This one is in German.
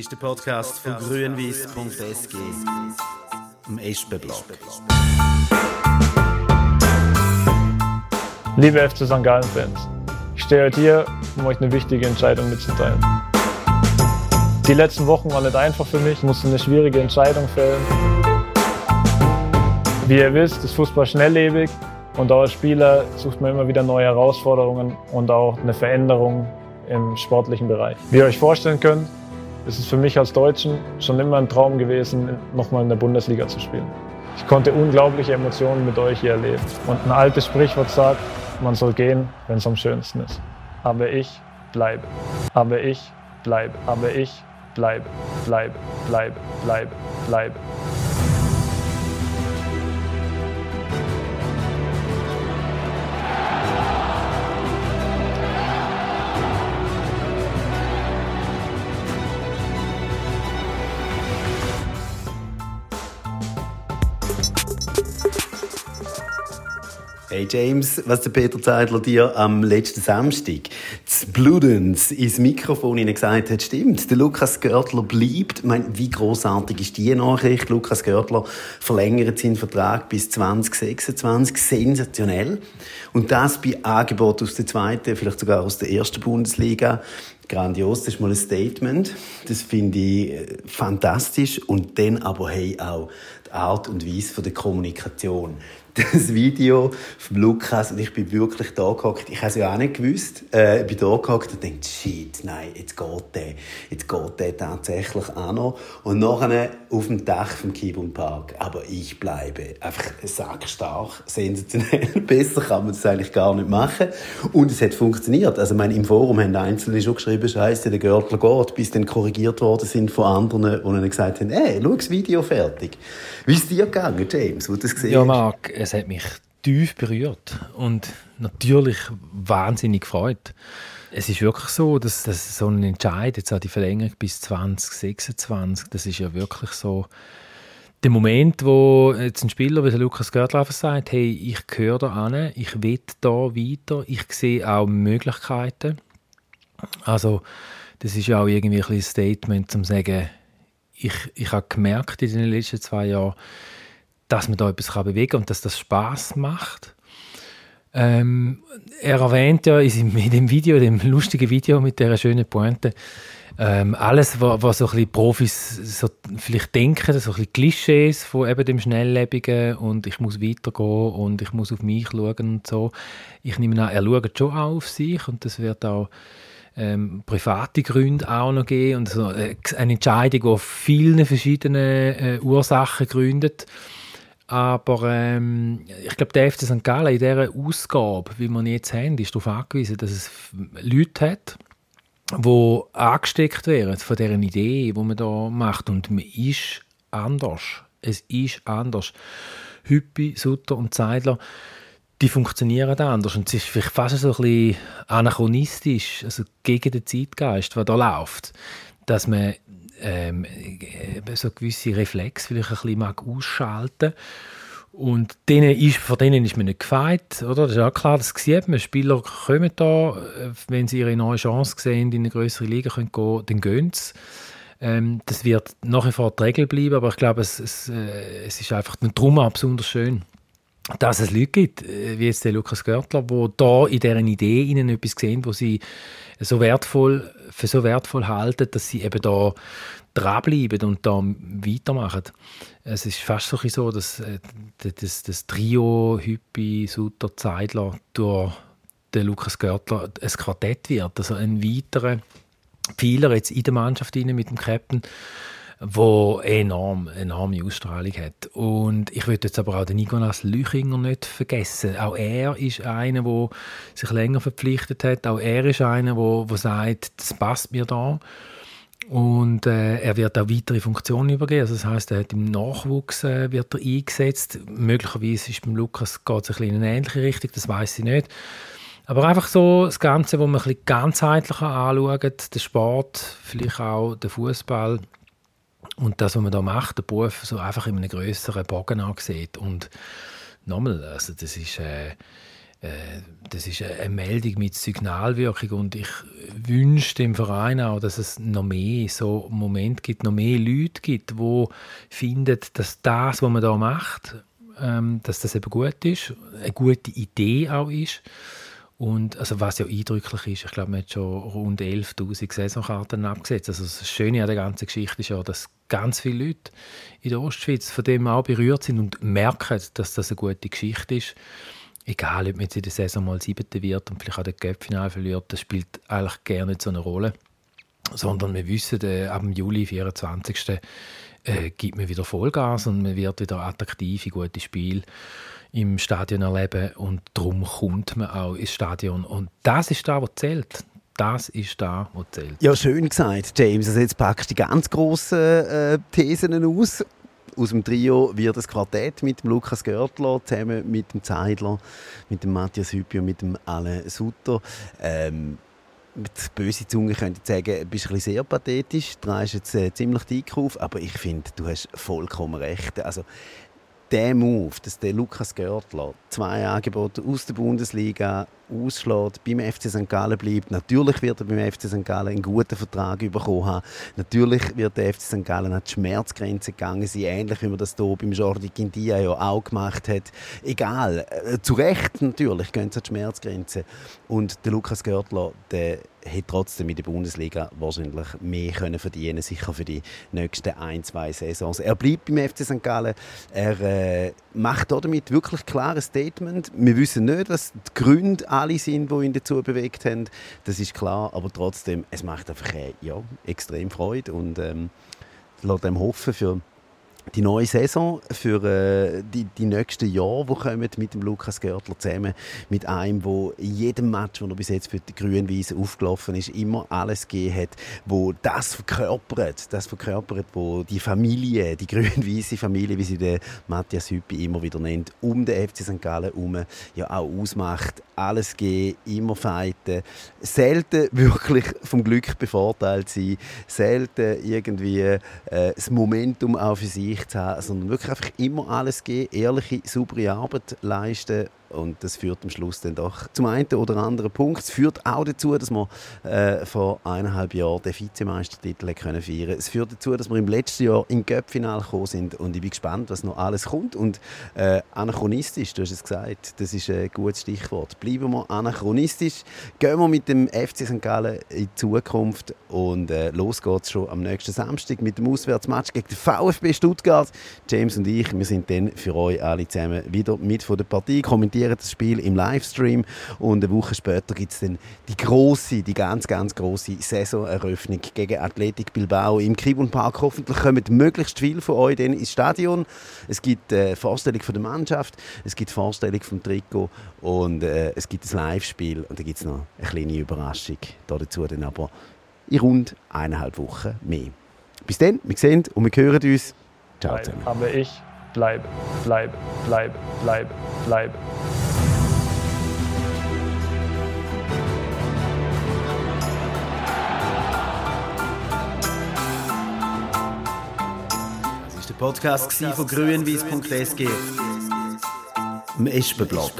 ist der Podcast von grünwies.sg, dem Espenblock. Liebe FC St. Gallen-Fans, ich stehe heute hier, um euch eine wichtige Entscheidung mitzuteilen. Die letzten Wochen waren nicht einfach für mich, ich musste eine schwierige Entscheidung fällen. Wie ihr wisst, ist Fußball schnelllebig und auch als Spieler sucht man immer wieder neue Herausforderungen und auch eine Veränderung im sportlichen Bereich. Wie ihr euch vorstellen könnt, ist es für mich als Deutschen schon immer ein Traum gewesen, nochmal in der Bundesliga zu spielen. Ich konnte unglaubliche Emotionen mit euch hier erleben. Und ein altes Sprichwort sagt, man soll gehen, wenn es am schönsten ist. Aber ich bleibe. Aber ich bleibe. Aber ich bleibe. Bleibe. Bleibe. Bleibe. Bleibe. Hey James, was der Peter Zeidler dir am letzten Samstag zu Bludens ins Mikrofon gesagt hat, stimmt. Der Lukas Görtler bleibt. Ich meine, wie großartig ist die Nachricht? Lukas Görtler verlängert seinen Vertrag bis 2026. Sensationell. Und das bei Angebot aus der zweiten, vielleicht sogar aus der ersten Bundesliga grandios, das ist mal ein Statement. Das finde ich äh, fantastisch. Und dann aber hey auch die Art und Weise der Kommunikation das Video von Lukas und ich bin wirklich da gehockt. Ich habe es ja auch nicht gewusst. Äh, ich bin da gehockt und dachte, shit, nein, jetzt geht der. Jetzt geht der tatsächlich auch noch. Und nachher auf dem Dach vom Kibun Park. Aber ich bleibe einfach sackstark, sensationell. Besser kann man das eigentlich gar nicht machen. Und es hat funktioniert. Also, ich meine, im Forum haben Einzelne schon geschrieben, Scheiße, der Görtler geht, bis dann korrigiert worden sind von anderen, die dann gesagt haben, ey, schau das Video fertig. Wie ist dir gegangen, James, wo du das gesehen Ja, Marc, es hat mich tief berührt und natürlich wahnsinnig gefreut. Es ist wirklich so, dass, dass so ein Entscheid, jetzt auch die Verlängerung bis 2026, das ist ja wirklich so der Moment, wo jetzt ein Spieler wie Lukas Görtler sagt, hey, ich gehöre da an, ich will da weiter, ich sehe auch Möglichkeiten. Also das ist ja auch irgendwie ein Statement, um zu sagen, ich, ich habe gemerkt in den letzten zwei Jahren, dass man da etwas bewegen kann und dass das Spaß macht. Ähm, er erwähnt ja in dem Video, dem lustigen Video mit der schönen Pointe, ähm, alles, was, was so ein bisschen Profis so vielleicht denken, so ein bisschen Klischees von eben dem Schnelllebigen und ich muss weitergehen und ich muss auf mich schauen und so. Ich nehme an, er schaut schon auch auf sich und das wird auch ähm, private Gründe auch noch geben und so äh, eine Entscheidung, die auf vielen verschiedenen äh, Ursachen gründet. Aber ähm, ich glaube, der FC St. Gallen in dieser Ausgabe, wie man jetzt haben, ist darauf angewiesen, dass es Leute hat, die angesteckt werden von dieser Idee, die man da macht. Und man ist anders. Es ist anders. Hüppi, Sutter und Zeidler, die funktionieren anders. Und es ist vielleicht fast so ein bisschen anachronistisch, also gegen den Zeitgeist, der da läuft, dass man ähm, so gewisse Reflexe vielleicht ein bisschen mag ausschalten und denen ist, von denen ist man nicht gefeit, oder? Das ist auch klar, das sieht man. Spieler kommen da, äh, wenn sie ihre neue Chance sehen, in eine größere Liga können gehen, dann gehen sie. Ähm, das wird nach wie vor die Regel bleiben, aber ich glaube, es, es, äh, es ist einfach darum auch besonders schön, dass es Leute gibt, äh, wie jetzt der Lukas Görtler, die da in deren Idee ihnen etwas sehen, wo sie so wertvoll, für so wertvoll halten, dass sie eben da dranbleiben und da weitermachen. Es ist fast so, so dass äh, das, das Trio Hüppi, Sutter, Zeidler durch den Lukas Görtler ein Quartett wird, also ein weiterer Pfeiler jetzt in der Mannschaft mit dem Captain, wo enorm, enorme Ausstrahlung hat. Und ich würde jetzt aber auch den Nicolas Lüchinger nicht vergessen. Auch er ist einer, der sich länger verpflichtet hat. Auch er ist einer, der, der sagt, das passt mir da. Und äh, er wird auch weitere Funktionen übergeben. Also das heißt, er hat im Nachwuchs äh, wird er eingesetzt. Möglicherweise ist beim Lukas geht es ein in eine ähnliche Richtung, das weiß ich nicht. Aber einfach so das Ganze, wo man ein bisschen ganzheitlicher anschaut, der Sport, vielleicht auch der Fußball und das, was man da macht, der Beruf, so einfach in einem größeren Bogen ansieht. Und nochmal, also das ist, äh, äh, das ist eine Meldung mit Signalwirkung und ich wünsche dem Verein auch, dass es noch mehr so Momente gibt, noch mehr Leute gibt, die finden, dass das, was man da macht, ähm, dass das eben gut ist, eine gute Idee auch ist. Und also was ja eindrücklich ist, ich glaube, man hat schon rund 11'000 Saisonkarten abgesetzt. Also das Schöne an der ganzen Geschichte ist ja, dass ganz viele Leute in der Ostschweiz von dem auch berührt sind und merken, dass das eine gute Geschichte ist egal ob man jetzt in der Saison mal Siebter wird und vielleicht auch den Cup-Final verliert, das spielt eigentlich gar nicht so eine Rolle. Sondern wir wissen, äh, ab dem Juli, 24. Äh, gibt man wieder Vollgas und man wird wieder attraktive, gute Spiele im Stadion erleben und darum kommt man auch ins Stadion. Und das ist da, was zählt. Das ist da, was zählt. Ja, schön gesagt, James. Also jetzt packst du die ganz grossen äh, Thesen aus aus dem Trio wird das Quartett mit dem Lukas Görtler zusammen mit dem Zeidler, mit dem Matthias Hüppi und mit dem Alain Sutter. Ähm, mit böse Zunge könnte ich sagen, du bist ein bisschen sehr pathetisch, du jetzt äh, ziemlich dick auf, aber ich finde, du hast vollkommen recht. Also, der Move, dass der Lukas Görtler zwei Angebote aus der Bundesliga ausschlägt, beim FC St. Gallen bleibt. Natürlich wird er beim FC St. Gallen einen guten Vertrag bekommen haben. Natürlich wird der FC St. Gallen an die Schmerzgrenze gegangen sein, ähnlich wie man das hier beim Jordi Quindia ja auch gemacht hat. Egal, äh, zu Recht natürlich gehen sie an die Schmerzgrenze. Und der Lukas Görtler, der hätte trotzdem in der Bundesliga wahrscheinlich mehr können verdienen sicher für die nächsten ein, zwei Saisons. Er bleibt beim FC St. Gallen. Er äh, macht damit wirklich klares Statement. Wir wissen nicht, was die Gründe alle sind, die ihn dazu bewegt haben. Das ist klar, aber trotzdem, es macht einfach äh, ja, extrem Freude und ähm, lässt dem hoffen für die neue Saison für äh, die, die nächsten Jahre, die kommen mit dem Lukas Görtler zusammen, mit einem, wo in jedem Match, wo er bis jetzt für die Grün-Weiße aufgelaufen ist, immer alles gegeben hat, wo das verkörpert, das verkörpert, wo die Familie, die grün-weiße Familie, wie sie der Matthias Hüppi immer wieder nennt, um den FC St. Gallen herum ja auch ausmacht. Alles geben, immer fighten, selten wirklich vom Glück bevorteilt sein, selten irgendwie äh, das Momentum auch für sich Gesicht haben, sondern wirklich einfach immer alles geben, ehrliche, saubere Arbeit leisten und das führt am Schluss dann doch zum einen oder anderen Punkt. Es führt auch dazu, dass wir äh, vor eineinhalb Jahren den Vizemeistertitel können feiern Es führt dazu, dass wir im letzten Jahr im Cup-Final gekommen sind. Und ich bin gespannt, was noch alles kommt. Und äh, anachronistisch, du hast es gesagt, das ist ein gutes Stichwort. Bleiben wir anachronistisch. Gehen wir mit dem FC St. Gallen in die Zukunft. Und äh, los geht's schon am nächsten Samstag mit dem Auswärtsmatch gegen den VfB Stuttgart. James und ich, wir sind dann für euch alle zusammen wieder mit von der Partie kommentieren kommentieren das Spiel im Livestream und eine Woche später gibt es dann die große, die ganz, ganz große Saisoneröffnung gegen Athletic Bilbao im Kribun Park. Hoffentlich kommen möglichst viele von euch dann ins Stadion. Es gibt eine Vorstellung von der Mannschaft, es gibt Vorstellung vom Trikot und äh, es gibt ein Live-Spiel und dann gibt es noch eine kleine Überraschung dazu dann aber in rund eineinhalb Wochen mehr. Bis dann, wir sehen und wir hören uns. Ciao zusammen. Aber ich bleibe, bleibe, bleibe, bleibe, bleibe. Der Podcast von grünwies.sg. Im Espenblock.